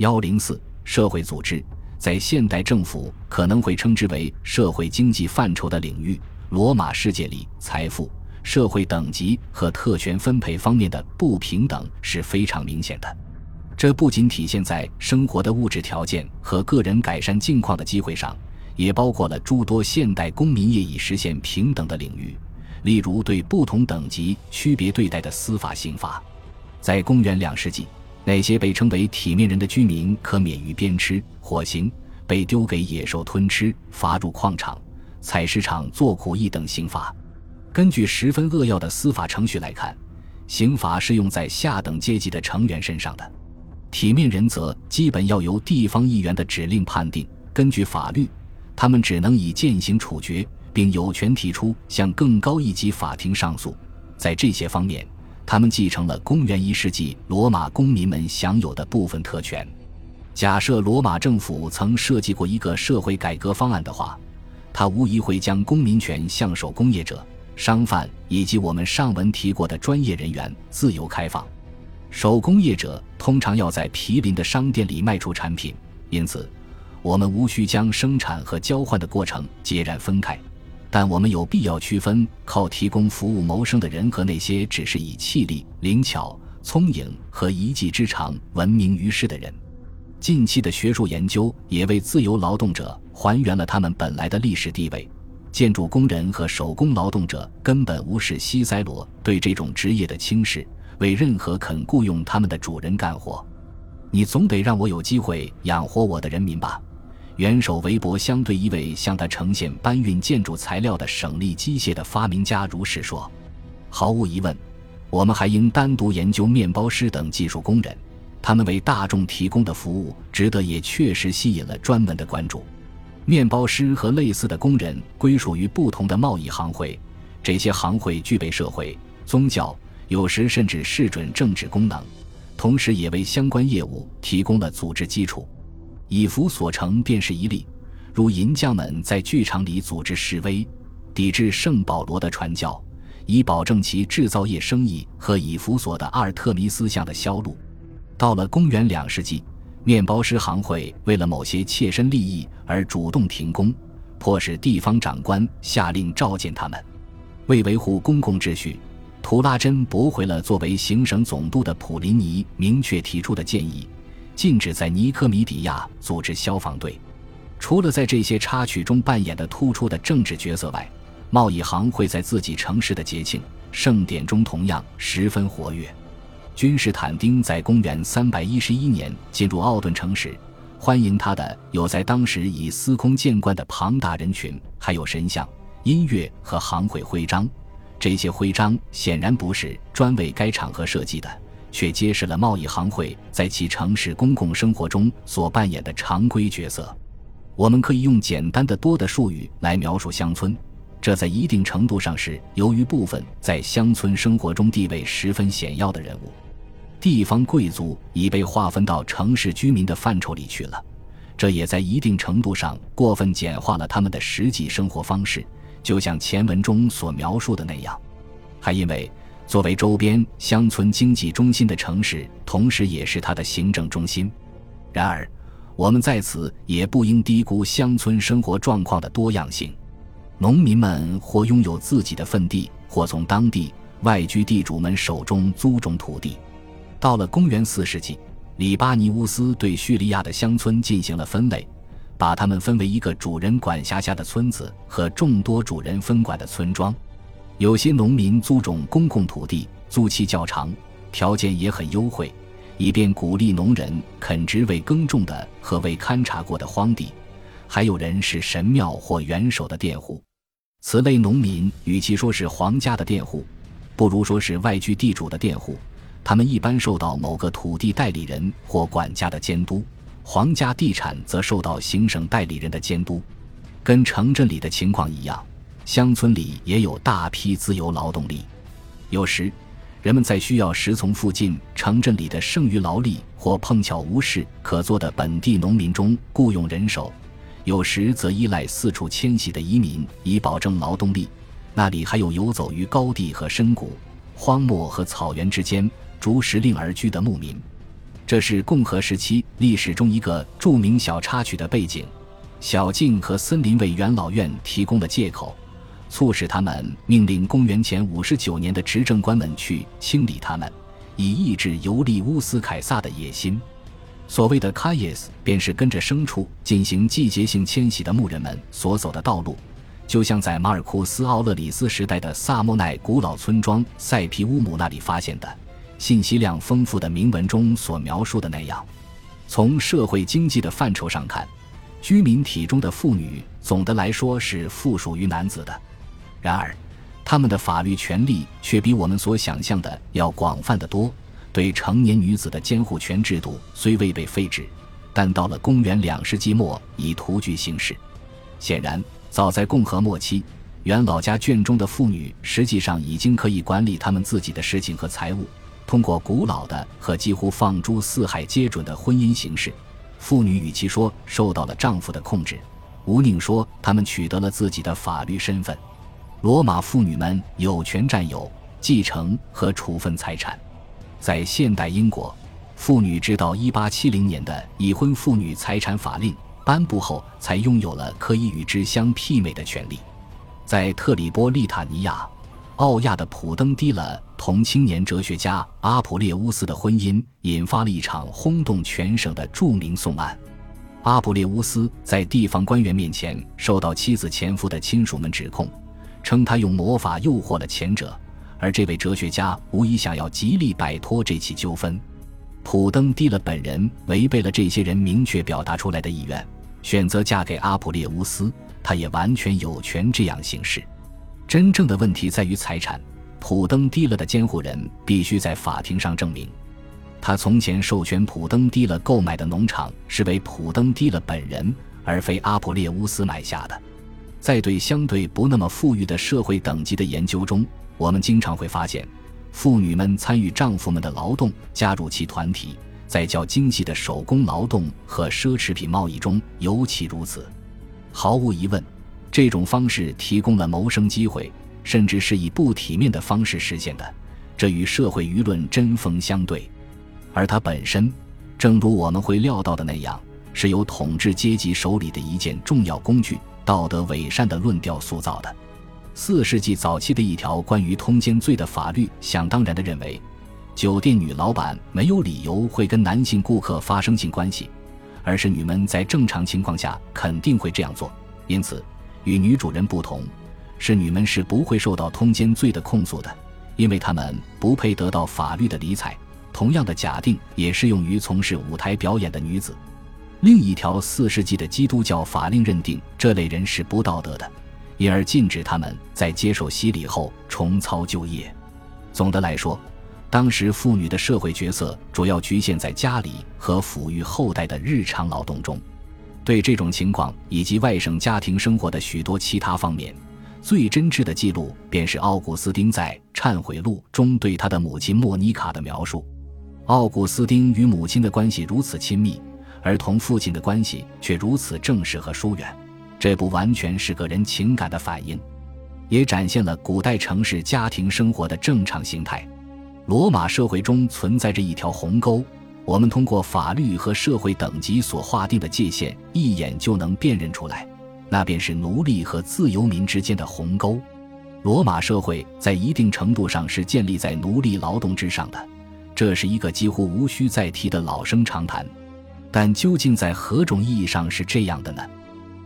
幺零四社会组织在现代政府可能会称之为社会经济范畴的领域。罗马世界里，财富、社会等级和特权分配方面的不平等是非常明显的。这不仅体现在生活的物质条件和个人改善境况的机会上，也包括了诸多现代公民业已实现平等的领域，例如对不同等级区别对待的司法刑罚。在公元两世纪，那些被称为体面人的居民可免于鞭笞、火刑，被丢给野兽吞吃，罚入矿场。采石场做苦役等刑罚，根据十分扼要的司法程序来看，刑罚是用在下等阶级的成员身上的。体面人则基本要由地方议员的指令判定。根据法律，他们只能以践行处决，并有权提出向更高一级法庭上诉。在这些方面，他们继承了公元一世纪罗马公民们享有的部分特权。假设罗马政府曾设计过一个社会改革方案的话。他无疑会将公民权向手工业者、商贩以及我们上文提过的专业人员自由开放。手工业者通常要在毗邻的商店里卖出产品，因此我们无需将生产和交换的过程截然分开。但我们有必要区分靠提供服务谋生的人和那些只是以气力、灵巧、聪颖和一技之长闻名于世的人。近期的学术研究也为自由劳动者还原了他们本来的历史地位。建筑工人和手工劳动者根本无视西塞罗对这种职业的轻视，为任何肯雇佣他们的主人干活。你总得让我有机会养活我的人民吧？元首韦伯相对一位向他呈现搬运建筑材料的省力机械的发明家如是说：“毫无疑问，我们还应单独研究面包师等技术工人。”他们为大众提供的服务值得，也确实吸引了专门的关注。面包师和类似的工人归属于不同的贸易行会，这些行会具备社会、宗教，有时甚至视准政治功能，同时也为相关业务提供了组织基础。以弗所城便是一例，如银匠们在剧场里组织示威，抵制圣保罗的传教，以保证其制造业生意和以弗所的阿尔特弥斯像的销路。到了公元两世纪，面包师行会为了某些切身利益而主动停工，迫使地方长官下令召见他们。为维护公共秩序，图拉真驳回了作为行省总督的普林尼明确提出的建议，禁止在尼科米底亚组织消防队。除了在这些插曲中扮演的突出的政治角色外，贸易行会在自己城市的节庆盛典中同样十分活跃。君士坦丁在公元三百一十一年进入奥顿城时，欢迎他的有在当时已司空见惯的庞大人群，还有神像、音乐和行会徽章。这些徽章显然不是专为该场合设计的，却揭示了贸易行会在其城市公共生活中所扮演的常规角色。我们可以用简单的多的术语来描述乡村，这在一定程度上是由于部分在乡村生活中地位十分显要的人物。地方贵族已被划分到城市居民的范畴里去了，这也在一定程度上过分简化了他们的实际生活方式，就像前文中所描述的那样。还因为作为周边乡村经济中心的城市，同时也是它的行政中心。然而，我们在此也不应低估乡村生活状况的多样性。农民们或拥有自己的份地，或从当地外居地主们手中租种土地。到了公元四世纪，里巴尼乌斯对叙利亚的乡村进行了分类，把它们分为一个主人管辖下的村子和众多主人分管的村庄。有些农民租种公共土地，租期较长，条件也很优惠，以便鼓励农人垦植未耕种的和未勘察过的荒地。还有人是神庙或元首的佃户。此类农民与其说是皇家的佃户，不如说是外居地主的佃户。他们一般受到某个土地代理人或管家的监督，皇家地产则受到行省代理人的监督。跟城镇里的情况一样，乡村里也有大批自由劳动力。有时，人们在需要时从附近城镇里的剩余劳力或碰巧无事可做的本地农民中雇佣人手；有时则依赖四处迁徙的移民以保证劳动力。那里还有游走于高地和深谷、荒漠和草原之间。逐时令而居的牧民，这是共和时期历史中一个著名小插曲的背景。小径和森林为元老院提供了借口，促使他们命令公元前五十九年的执政官们去清理他们，以抑制尤利乌斯·凯撒的野心。所谓的 k a y s 便是跟着牲畜进行季节性迁徙的牧人们所走的道路，就像在马尔库斯·奥勒里斯时代的萨莫奈古老村庄塞皮乌姆那里发现的。信息量丰富的铭文中所描述的那样，从社会经济的范畴上看，居民体中的妇女总的来说是附属于男子的。然而，他们的法律权利却比我们所想象的要广泛得多。对成年女子的监护权制度虽未被废止，但到了公元两世纪末已徒具形式。显然，早在共和末期，元老家眷中的妇女实际上已经可以管理他们自己的事情和财物。通过古老的和几乎放诸四海皆准的婚姻形式，妇女与其说受到了丈夫的控制，无宁说他们取得了自己的法律身份。罗马妇女们有权占有、继承和处分财产。在现代英国，妇女直到1870年的已婚妇女财产法令颁布后，才拥有了可以与之相媲美的权利。在特里波利塔尼亚。奥亚的普登迪勒同青年哲学家阿普列乌斯的婚姻引发了一场轰动全省的著名讼案。阿普列乌斯在地方官员面前受到妻子前夫的亲属们指控，称他用魔法诱惑了前者，而这位哲学家无疑想要极力摆脱这起纠纷。普登蒂勒本人违背了这些人明确表达出来的意愿，选择嫁给阿普列乌斯，他也完全有权这样行事。真正的问题在于财产。普登蒂勒的监护人必须在法庭上证明，他从前授权普登蒂勒购买的农场是为普登蒂勒本人，而非阿普列乌斯买下的。在对相对不那么富裕的社会等级的研究中，我们经常会发现，妇女们参与丈夫们的劳动，加入其团体，在较经济的手工劳动和奢侈品贸易中尤其如此。毫无疑问。这种方式提供了谋生机会，甚至是以不体面的方式实现的，这与社会舆论针锋相对。而它本身，正如我们会料到的那样，是由统治阶级手里的一件重要工具——道德伪善的论调塑造的。四世纪早期的一条关于通奸罪的法律，想当然地认为，酒店女老板没有理由会跟男性顾客发生性关系，而是女们在正常情况下肯定会这样做，因此。与女主人不同，侍女们是不会受到通奸罪的控诉的，因为她们不配得到法律的理睬。同样的假定也适用于从事舞台表演的女子。另一条四世纪的基督教法令认定这类人是不道德的，因而禁止他们在接受洗礼后重操旧业。总的来说，当时妇女的社会角色主要局限在家里和抚育后代的日常劳动中。对这种情况以及外省家庭生活的许多其他方面，最真挚的记录便是奥古斯丁在《忏悔录》中对他的母亲莫妮卡的描述。奥古斯丁与母亲的关系如此亲密，而同父亲的关系却如此正式和疏远，这不完全是个人情感的反应，也展现了古代城市家庭生活的正常形态。罗马社会中存在着一条鸿沟。我们通过法律和社会等级所划定的界限，一眼就能辨认出来，那便是奴隶和自由民之间的鸿沟。罗马社会在一定程度上是建立在奴隶劳动之上的，这是一个几乎无需再提的老生常谈。但究竟在何种意义上是这样的呢？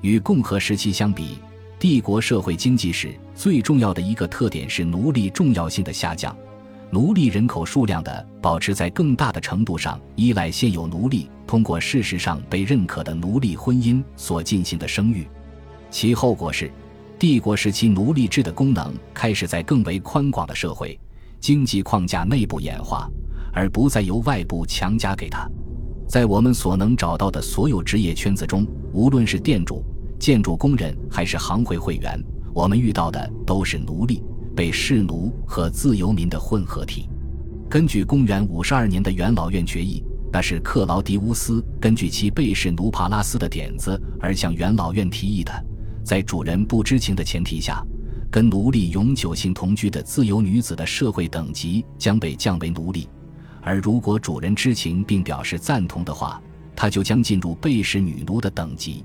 与共和时期相比，帝国社会经济史最重要的一个特点是奴隶重要性的下降。奴隶人口数量的保持在更大的程度上依赖现有奴隶通过事实上被认可的奴隶婚姻所进行的生育，其后果是，帝国时期奴隶制的功能开始在更为宽广的社会经济框架内部演化，而不再由外部强加给他。在我们所能找到的所有职业圈子中，无论是店主、建筑工人还是行会会员，我们遇到的都是奴隶。被士奴和自由民的混合体。根据公元五十二年的元老院决议，那是克劳迪乌斯根据其被士奴帕拉斯的点子而向元老院提议的。在主人不知情的前提下，跟奴隶永久性同居的自由女子的社会等级将被降为奴隶，而如果主人知情并表示赞同的话，他就将进入被使女奴的等级。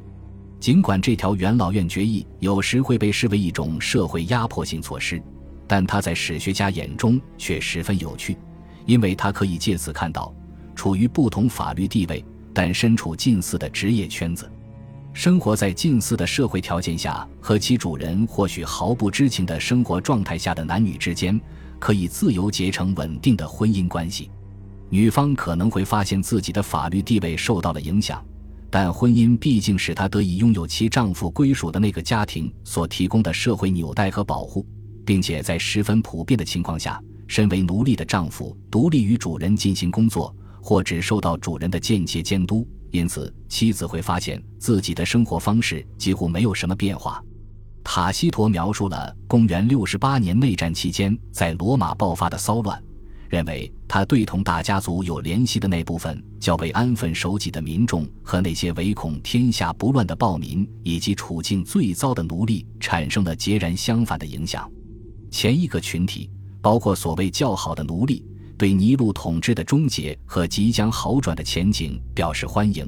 尽管这条元老院决议有时会被视为一种社会压迫性措施，但它在史学家眼中却十分有趣，因为它可以借此看到，处于不同法律地位但身处近似的职业圈子，生活在近似的社会条件下和其主人或许毫不知情的生活状态下的男女之间，可以自由结成稳定的婚姻关系。女方可能会发现自己的法律地位受到了影响，但婚姻毕竟使她得以拥有其丈夫归属的那个家庭所提供的社会纽带和保护，并且在十分普遍的情况下，身为奴隶的丈夫独立于主人进行工作，或只受到主人的间接监督，因此妻子会发现自己的生活方式几乎没有什么变化。塔西佗描述了公元六十八年内战期间在罗马爆发的骚乱。认为他对同大家族有联系的那部分较为安分守己的民众和那些唯恐天下不乱的暴民以及处境最糟的奴隶产生了截然相反的影响。前一个群体包括所谓较好的奴隶，对尼禄统治的终结和即将好转的前景表示欢迎；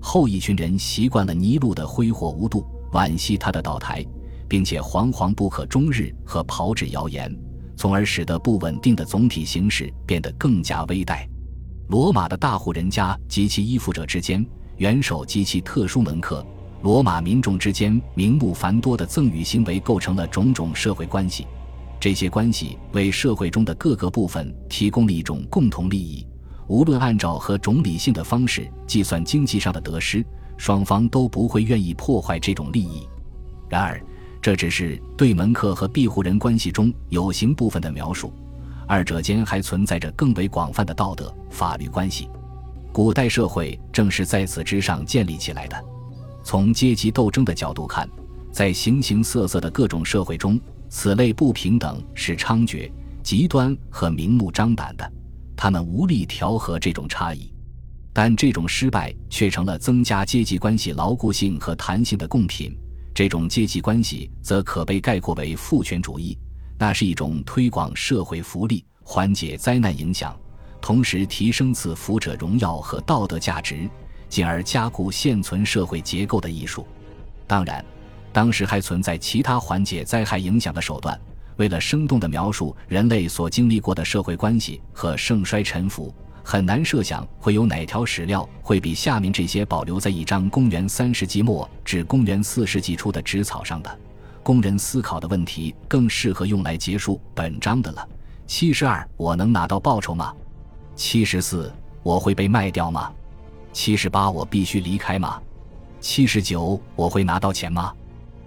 后一群人习惯了尼禄的挥霍无度，惋惜他的倒台，并且惶惶不可终日和炮制谣言。从而使得不稳定的总体形势变得更加危殆。罗马的大户人家及其依附者之间，元首及其特殊门客，罗马民众之间名目繁多的赠与行为，构成了种种社会关系。这些关系为社会中的各个部分提供了一种共同利益。无论按照何种理性的方式计算经济上的得失，双方都不会愿意破坏这种利益。然而，这只是对门客和庇护人关系中有形部分的描述，二者间还存在着更为广泛的道德法律关系。古代社会正是在此之上建立起来的。从阶级斗争的角度看，在形形色色的各种社会中，此类不平等是猖獗、极端和明目张胆的，他们无力调和这种差异。但这种失败却成了增加阶级关系牢固性和弹性的贡品。这种阶级关系则可被概括为父权主义，那是一种推广社会福利、缓解灾难影响，同时提升赐福者荣耀和道德价值，进而加固现存社会结构的艺术。当然，当时还存在其他缓解灾害影响的手段。为了生动地描述人类所经历过的社会关系和盛衰沉浮。很难设想会有哪条史料会比下面这些保留在一张公元三世纪末至公元四世纪初的纸草上的工人思考的问题更适合用来结束本章的了。七十二，我能拿到报酬吗？七十四，我会被卖掉吗？七十八，我必须离开吗？七十九，我会拿到钱吗？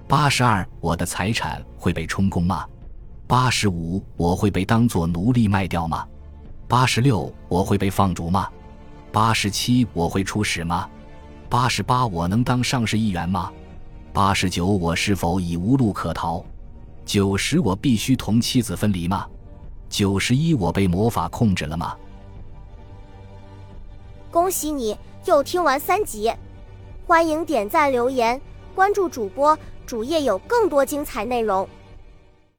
八十二，我的财产会被充公吗？八十五，我会被当作奴隶卖掉吗？八十六，我会被放逐吗？八十七，我会出使吗？八十八，我能当上市议员吗？八十九，我是否已无路可逃？九十，我必须同妻子分离吗？九十一，我被魔法控制了吗？恭喜你又听完三集，欢迎点赞、留言、关注主播，主页有更多精彩内容。